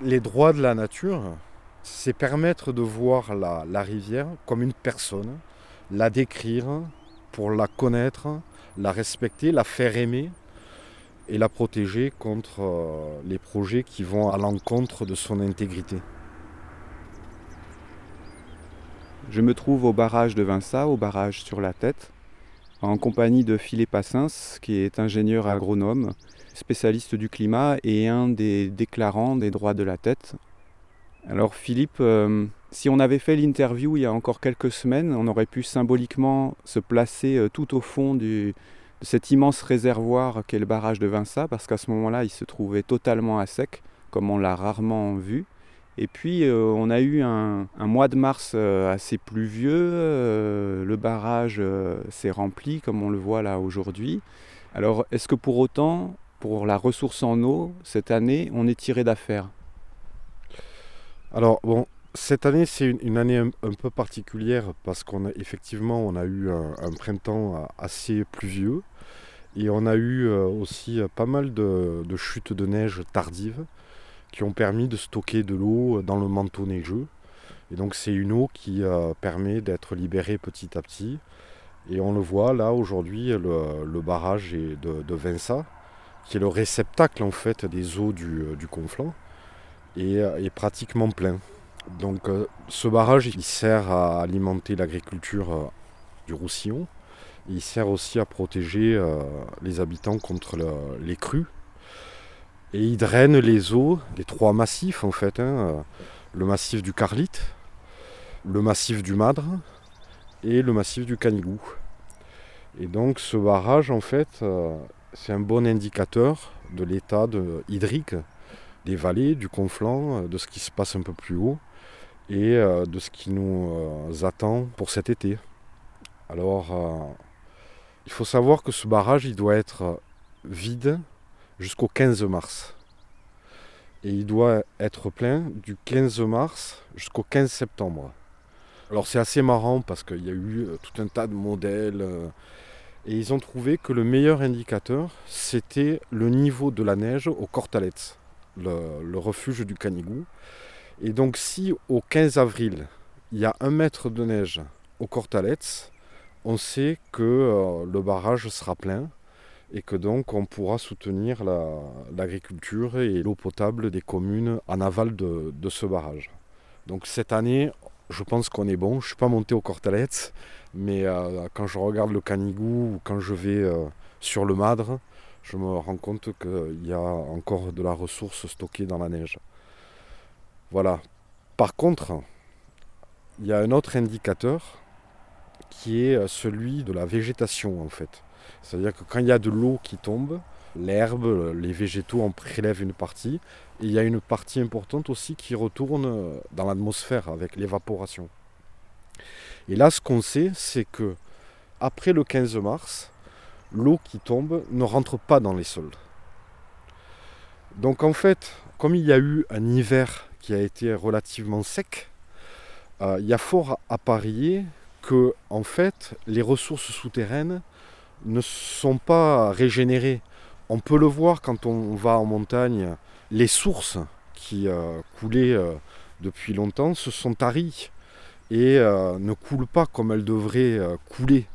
Les droits de la nature, c'est permettre de voir la, la rivière comme une personne, la décrire pour la connaître, la respecter, la faire aimer et la protéger contre euh, les projets qui vont à l'encontre de son intégrité. Je me trouve au barrage de Vinça, au barrage sur la tête, en compagnie de Philippe Assens, qui est ingénieur agronome, spécialiste du climat et un des déclarants des droits de la tête. Alors Philippe, euh, si on avait fait l'interview il y a encore quelques semaines, on aurait pu symboliquement se placer euh, tout au fond de cet immense réservoir qu'est le barrage de Vinça, parce qu'à ce moment-là, il se trouvait totalement à sec, comme on l'a rarement vu. Et puis, euh, on a eu un, mois de mars assez pluvieux. Le barrage s'est rempli, comme on le voit là aujourd'hui. Alors, est-ce que pour autant, pour la ressource en eau, cette année, on est tiré d'affaire Alors, bon, cette année, c'est une, année un, peu particulière parce qu'on a effectivement on a eu un, printemps assez pluvieux et on a eu aussi pas mal de chutes de neige tardives qui ont permis de stocker de l'eau dans le manteau neigeux. Et donc c'est une eau qui euh, permet d'être libérée petit à petit. Et on le voit là aujourd'hui, le, barrage de, de Vinça, qui est le réceptacle en fait des eaux du, euh, du Conflent, est, euh, est, pratiquement plein. Donc ce barrage il sert à alimenter l'agriculture du Roussillon. Il sert aussi à protéger les habitants contre les crues et il draine les eaux des trois massifs en fait. Hein, euh, le massif du Carlite, le massif du Madre et le massif du Canigou. Et donc ce barrage en fait euh, c'est un bon indicateur de l'état hydrique des vallées, du conflant, euh, de ce qui se passe un peu plus haut et de ce qui nous attend pour cet été. Alors il faut savoir que ce barrage il doit être vide jusqu'au 15 mars. Et il doit être plein du 15 mars jusqu'au 15 septembre. Alors c'est assez marrant parce qu'il y a eu euh, tout un tas de modèles euh, et ils ont trouvé que le meilleur indicateur c'était le niveau de la neige au Cortalets, le, refuge du Canigou. Et donc si au 15 avril il y a un mètre de neige au Cortalets, on sait que euh, le barrage sera plein et que donc on pourra soutenir l'agriculture et l'eau potable des communes en aval de, ce barrage. Donc cette année, je pense qu'on est bon. Je ne suis pas monté au Cortalets, mais euh, quand je regarde le Canigou ou quand je vais euh, sur le Madre, je me rends compte qu'il y a encore de la ressource stockée dans la neige. Voilà. Par contre, il y a un autre indicateur qui est celui de la végétation en fait. C'est-à-dire que quand il y a de l'eau qui tombe, l'herbe, les végétaux en prélèvent une partie. Et il y a une partie importante aussi qui retourne dans l'atmosphère avec l'évaporation. Et là, ce qu'on sait, c'est que après le 15 mars, l'eau qui tombe ne rentre pas dans les sols. Donc en fait, comme il y a eu un hiver qui a été relativement sec, euh, il y a fort à parier que en fait, les ressources souterraines ne sont pas régénérés. On peut le voir quand on va en montagne, les sources qui euh, coulaient euh, depuis longtemps se sont taries et euh, ne coulent pas comme elles devraient couler.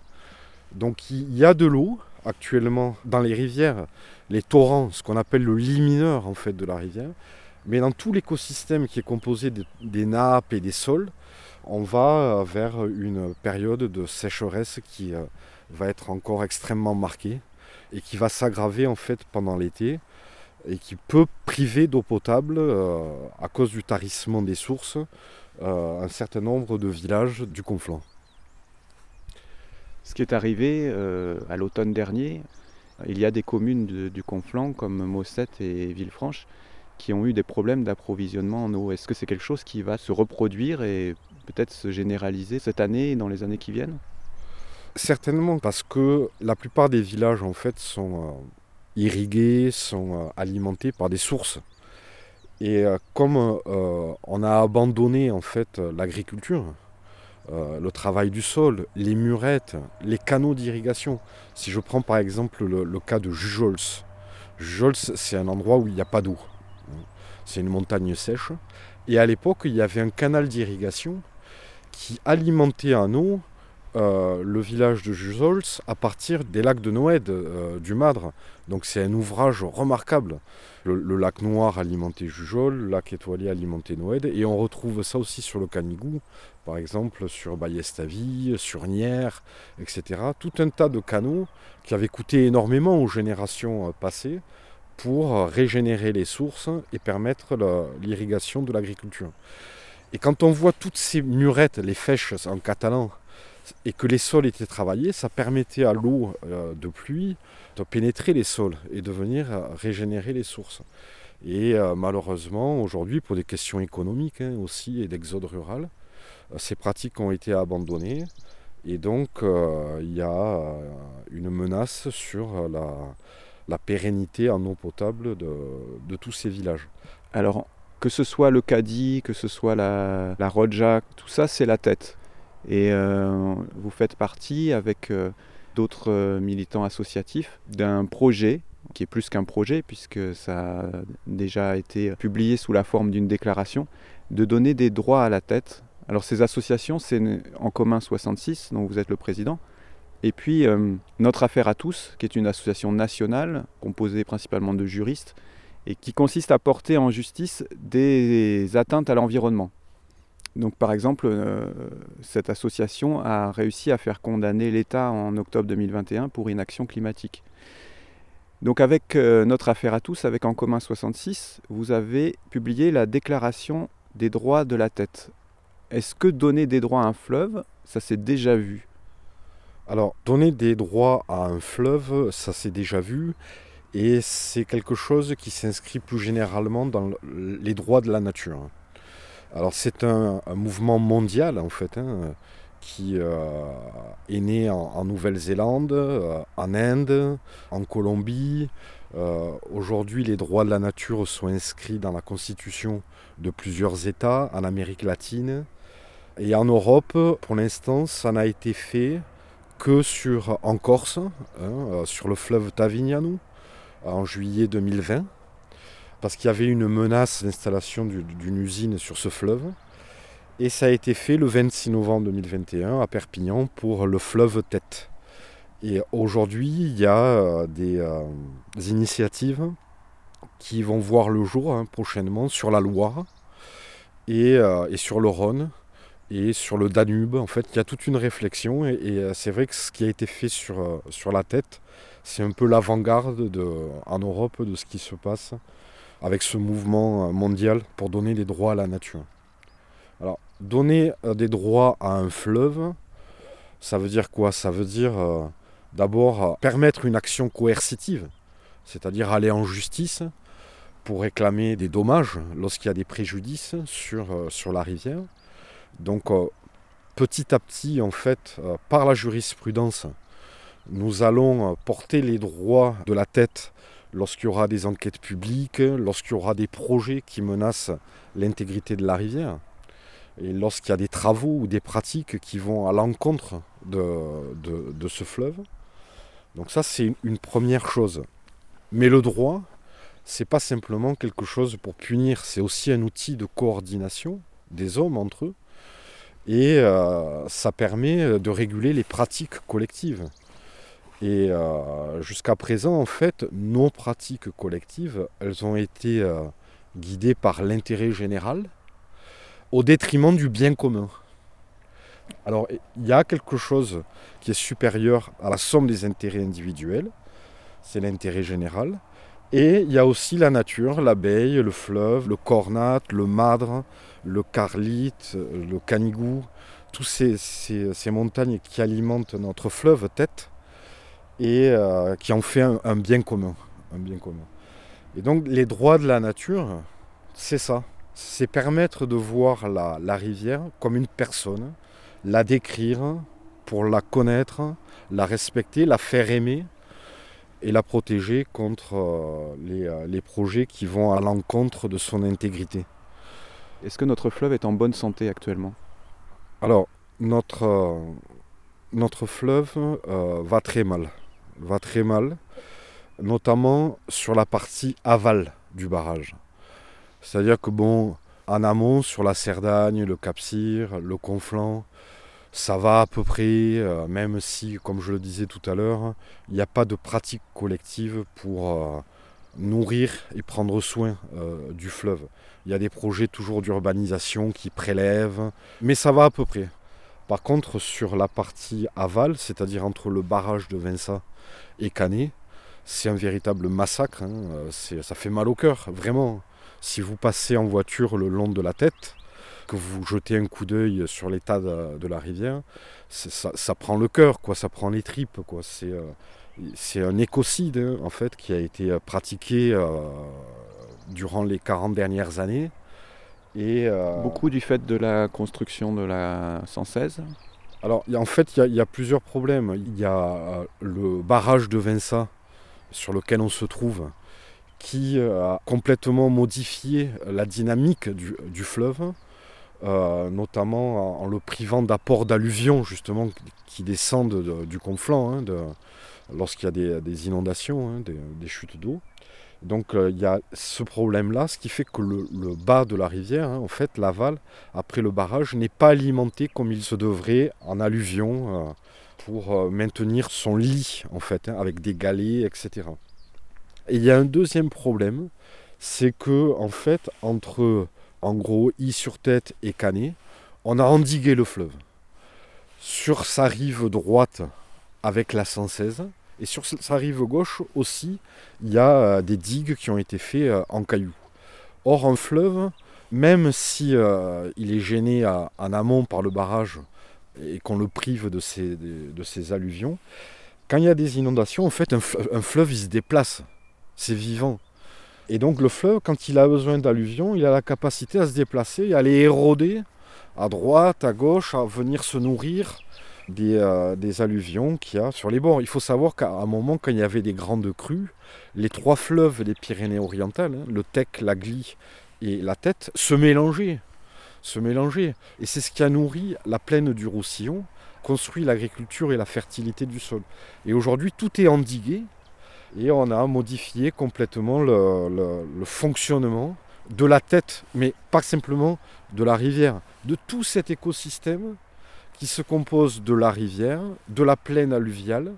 Donc il y a de l'eau actuellement dans les rivières, les torrents, ce qu'on appelle le lit mineur en fait de la rivière, mais dans tout l'écosystème qui est composé des nappes et des sols, on va vers une période de sécheresse qui va être encore extrêmement marqué et qui va s'aggraver en fait pendant l'été et qui peut priver d'eau potable euh, à cause du tarissement des sources euh, un certain nombre de villages du conflant. Ce qui est arrivé euh, à l'automne dernier, il y a des communes du conflant comme Mossette et Villefranche qui ont eu des problèmes d'approvisionnement en eau. Est-ce que c'est quelque chose qui va se reproduire et peut-être se généraliser cette année et dans les années qui viennent? Certainement, parce que la plupart des villages en fait sont euh, irrigués, sont euh, alimentés par des sources. Et euh, comme on a abandonné en fait l'agriculture, le travail du sol, les murettes, les canaux d'irrigation. Si je prends par exemple le, cas de Jujols, Jujols c'est un endroit où il n'y a pas d'eau. c'est une montagne sèche. Et à l'époque, il y avait un canal d'irrigation qui alimentait en eau euh, le village de Jusols à partir des lacs de euh, du Madre. Donc c'est un ouvrage remarquable. Le, lac Noir alimentait Jujol, le lac Étoilé alimentait Noëd, et on retrouve ça aussi sur le Canigou, par exemple sur Bayestavi, sur Nières, etc. Tout un tas de canaux qui avaient coûté énormément aux générations euh, passées pour régénérer les sources et permettre l'irrigation de l'agriculture. Et quand on voit toutes ces murettes, les fèches en catalan, et que les sols étaient travaillés, ça permettait à l'eau euh, de pluie de pénétrer les sols et de venir euh, régénérer les sources. Et euh, malheureusement, aujourd'hui, pour des questions économiques hein, aussi et d'exode rural, ces pratiques ont été abandonnées. Et donc, il y a une menace sur la, pérennité en eau potable de, tous ces villages. Alors, que ce soit le Cadi, que ce soit la, la Roja, tout ça, c'est la tête. Et euh, vous faites partie avec euh, d'autres euh, militants associatifs d'un projet qui est plus qu'un projet puisque ça a déjà été publié sous la forme d'une déclaration, de donner des droits à la tête. Alors ces associations, c'est En commun 66, dont vous êtes le président, et puis Notre Affaire à tous, qui est une association nationale composée principalement de juristes, et qui consiste à porter en justice des atteintes à l'environnement. Donc par exemple, euh, cette association a réussi à faire condamner l'État en octobre 2021 pour inaction climatique. Donc avec euh, notre affaire à tous, avec En commun 66, vous avez publié la déclaration des droits de la tête. Est-ce que donner des droits à un fleuve, ça s'est déjà vu? Alors, donner des droits à un fleuve, ça s'est déjà vu. Et c'est quelque chose qui s'inscrit plus généralement dans les droits de la nature. Alors c'est un, mouvement mondial en fait, hein, qui euh, est né en, Nouvelle-Zélande, euh, en Inde, en Colombie. Euh, aujourd'hui, les droits de la nature sont inscrits dans la constitution de plusieurs États en Amérique latine. Et en Europe, pour l'instant, ça n'a été fait que en Corse, hein, sur le fleuve Tavignano, en juillet 2020 parce qu'il y avait une menace d'installation d'une usine sur ce fleuve. Et ça a été fait le 26 novembre 2021 à Perpignan pour le fleuve Tête. Et aujourd'hui, il y a euh, euh, des, initiatives qui vont voir le jour hein, prochainement sur la Loire euh, et, sur le Rhône et sur le Danube. En fait, il y a toute une réflexion et, c'est vrai que ce qui a été fait sur, sur la tête, c'est un peu l'avant-garde en Europe de ce qui se passe avec ce mouvement euh, mondial pour donner des droits à la nature. Alors, donner euh, des droits à un fleuve, ça veut dire quoi? Ça veut dire euh, d'abord permettre une action coercitive, c'est-à-dire aller en justice pour réclamer des dommages lorsqu'il y a des préjudices sur, sur la rivière. Donc petit à petit, en fait, par la jurisprudence, nous allons porter les droits de la tête lorsqu'il y aura des enquêtes publiques, lorsqu'il y aura des projets qui menacent l'intégrité de la rivière, et lorsqu'il y a des travaux ou des pratiques qui vont à l'encontre de, ce fleuve. Donc ça, c'est une première chose. Mais le droit, c'est pas simplement quelque chose pour punir, c'est aussi un outil de coordination des hommes entre eux, et euh, ça permet de réguler les pratiques collectives. Et euh, jusqu'à présent, en fait, nos pratiques collectives, elles ont été euh, guidées par l'intérêt général au détriment du bien commun. Alors, il y a quelque chose qui est supérieur à la somme des intérêts individuels, c'est l'intérêt général. Et il y a aussi la nature, l'abeille, le fleuve, le cornat, le madre, le carlite, le canigou, toutes ces, ces montagnes qui alimentent notre fleuve tête et euh, qui en fait un, bien commun, un bien commun. Et donc les droits de la nature, c'est ça. C'est permettre de voir la, rivière comme une personne, la décrire pour la connaître, la respecter, la faire aimer et la protéger contre euh, les, euh, les, projets qui vont à l'encontre de son intégrité. Est-ce que notre fleuve est en bonne santé actuellement? Alors, notre, notre fleuve va très mal va très mal, notamment sur la partie aval du barrage. C'est-à-dire que bon, en amont, sur la Cerdagne, le Cap-Cyr, le Conflent, ça va à peu près, euh, même si, comme je le disais tout à l'heure, il n'y a pas de pratique collective pour euh, nourrir et prendre soin euh, du fleuve. Il y a des projets toujours d'urbanisation qui prélèvent, mais ça va à peu près. Par contre, sur la partie aval, c'est-à-dire entre le barrage de Vinça et Canet, c'est un véritable massacre. Hein. Ça fait mal au cœur, vraiment. Si vous passez en voiture le long de la tête, que vous jetez un coup d'œil sur l'état de, la rivière, ça, prend le cœur, quoi, ça prend les tripes. Quoi. C'est, euh, un écocide hein, en fait, qui a été euh, pratiqué euh, durant les 40 dernières années. Et, Beaucoup du fait de la construction de la 116 Alors en fait il y, a plusieurs problèmes. Il y a le barrage de Vinça sur lequel on se trouve qui a complètement modifié la dynamique du fleuve. Euh, notamment en, le privant d'apports d'alluvions justement qui descendent du conflant hein, lorsqu'il y a des, inondations, hein, des, chutes d'eau. Donc euh, il y a ce problème-là, ce qui fait que le, bas de la rivière, hein, en fait l'aval, après le barrage, n'est pas alimenté comme il se devrait en alluvions euh, pour maintenir son lit en fait, avec des galets, etc. Et il y a un deuxième problème, c'est que en fait entre en gros, I sur tête et Canet, on a endigué le fleuve. Sur sa rive droite, avec la 116, et sur sa rive gauche aussi, il y a euh, des digues qui ont été faites euh, en cailloux. Or, un fleuve, même si euh, il est gêné en amont par le barrage et qu'on le prive de ses, alluvions, quand il y a des inondations, en fait, un fleuve, il se déplace. C'est vivant. Et donc le fleuve, quand il a besoin d'alluvions, il a la capacité à se déplacer, à aller éroder à droite, à gauche, à venir se nourrir des, euh, alluvions qu'il y a sur les bords. Il faut savoir qu'à un moment, quand il y avait des grandes crues, les trois fleuves des Pyrénées-Orientales, hein, le Tech, la Glie et la Tête, se mélangeaient. Se mélangeaient. Et c'est ce qui a nourri la plaine du Roussillon, construit l'agriculture et la fertilité du sol. Et aujourd'hui, tout est endigué, et on a modifié complètement le, fonctionnement de la tête, mais pas simplement de la rivière, de tout cet écosystème qui se compose de la rivière, de la plaine alluviale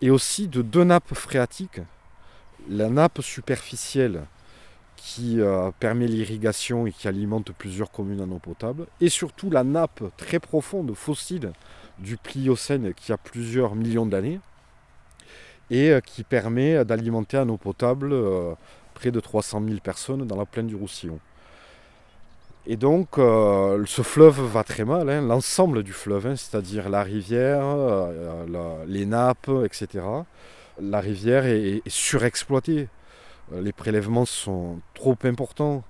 et aussi de deux nappes phréatiques. La nappe superficielle qui euh, permet l'irrigation et qui alimente plusieurs communes en eau potable, et surtout la nappe très profonde fossile du Pliocène qui a plusieurs millions d'années, et euh, qui permet d'alimenter en eau potable euh, près de 300 000 personnes dans la plaine du Roussillon. Et donc, euh, ce fleuve va très mal, hein, l'ensemble du fleuve, hein, c'est-à-dire la rivière, les nappes, etc. La rivière est, surexploitée. Les prélèvements sont trop importants.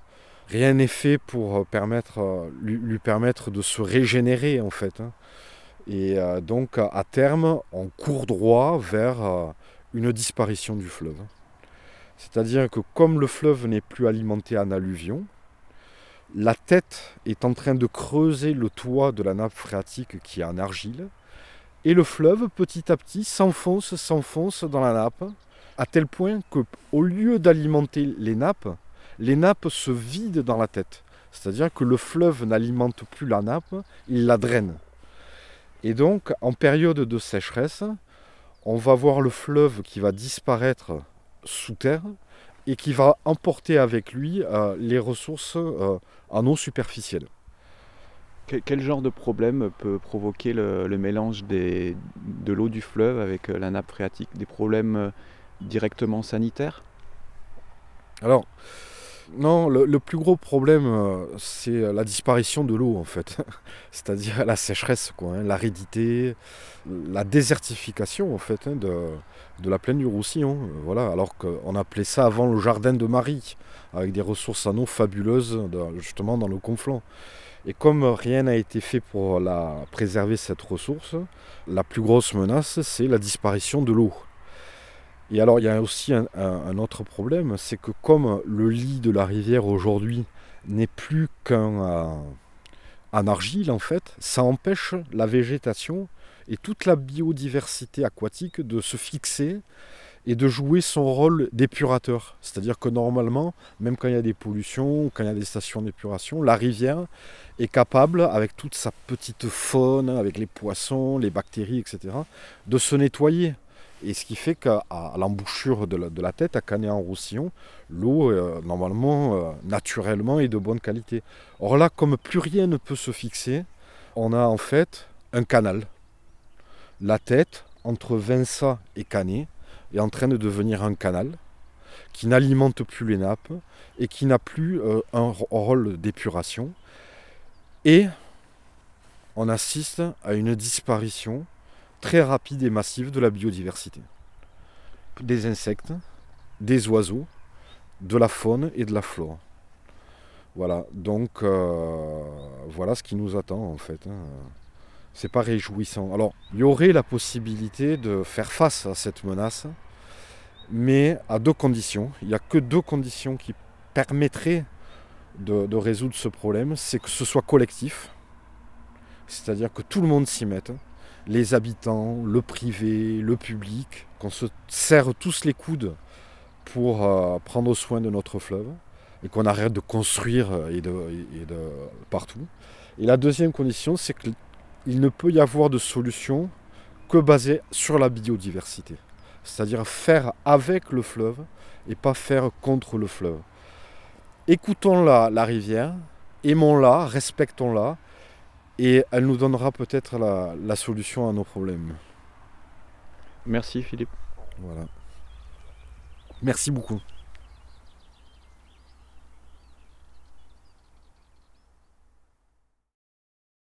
Rien n'est fait pour permettre, lui, permettre de se régénérer, en fait. Hein. Et donc, à terme, on court droit vers une disparition du fleuve. C'est-à-dire que comme le fleuve n'est plus alimenté en alluvion, la tête est en train de creuser le toit de la nappe phréatique qui est en argile, et le fleuve petit à petit s'enfonce, s'enfonce dans la nappe, à tel point que au lieu d'alimenter les nappes, les nappes se vident dans la tête. C'est-à-dire que le fleuve n'alimente plus la nappe, il la draine. Et donc, en période de sécheresse, on va voir le fleuve qui va disparaître sous terre et qui va emporter avec lui euh, les ressources euh, en eau superficielle. Quel genre de problème peut provoquer le, mélange de l'eau du fleuve avec euh, la nappe phréatique? Des problèmes directement sanitaires? Alors, non, le, plus gros problème, euh, c'est la disparition de l'eau, en fait. C'est-à-dire la sécheresse, quoi, hein, l'aridité, la désertification, en fait, hein, de, la plaine du Roussillon. Euh, voilà, alors qu'on appelait ça avant le jardin de Marie, avec des ressources en eau fabuleuses, justement, dans le conflant. Et comme rien n'a été fait pour la, préserver cette ressource, la plus grosse menace, c'est la disparition de l'eau. Et alors il y a aussi un, autre problème, c'est que comme le lit de la rivière aujourd'hui n'est plus qu'un en argile en fait, ça empêche la végétation et toute la biodiversité aquatique de se fixer et de jouer son rôle d'épurateur. C'est-à-dire que normalement, même quand il y a des pollutions, quand il y a des stations d'épuration, la rivière est capable, avec toute sa petite faune, avec les poissons, les bactéries, etc., de se nettoyer. Et ce qui fait qu'à l'embouchure de, la, tête, à Canet-en-Roussillon, l'eau, euh, normalement, euh, naturellement, est de bonne qualité. Or là, comme plus rien ne peut se fixer, on a en fait un canal. La tête, entre Vinça et Canet, est en train de devenir un canal qui n'alimente plus les nappes et qui n'a plus euh, un rôle d'épuration. Et on assiste à une disparition très rapide et massive de la biodiversité. Des insectes, des oiseaux, de la faune et de la flore. Voilà, donc euh, voilà ce qui nous attend en fait. Hein. C'est pas réjouissant. Alors, il y aurait la possibilité de faire face à cette menace, mais à deux conditions. Il n'y a que deux conditions qui permettraient de résoudre ce problème. C'est que ce soit collectif, c'est-à-dire que tout le monde s'y mette, les habitants, le privé, le public, qu'on se serre tous les coudes pour euh, prendre soin de notre fleuve et qu'on arrête de construire et de, partout. Et la deuxième condition, c'est qu'il ne peut y avoir de solution que basée sur la biodiversité. C'est-à-dire faire avec le fleuve et pas faire contre le fleuve. Écoutons la, la rivière, aimons-la, respectons-la, et elle nous donnera peut-être la, solution à nos problèmes. Merci Philippe. Voilà. Merci beaucoup.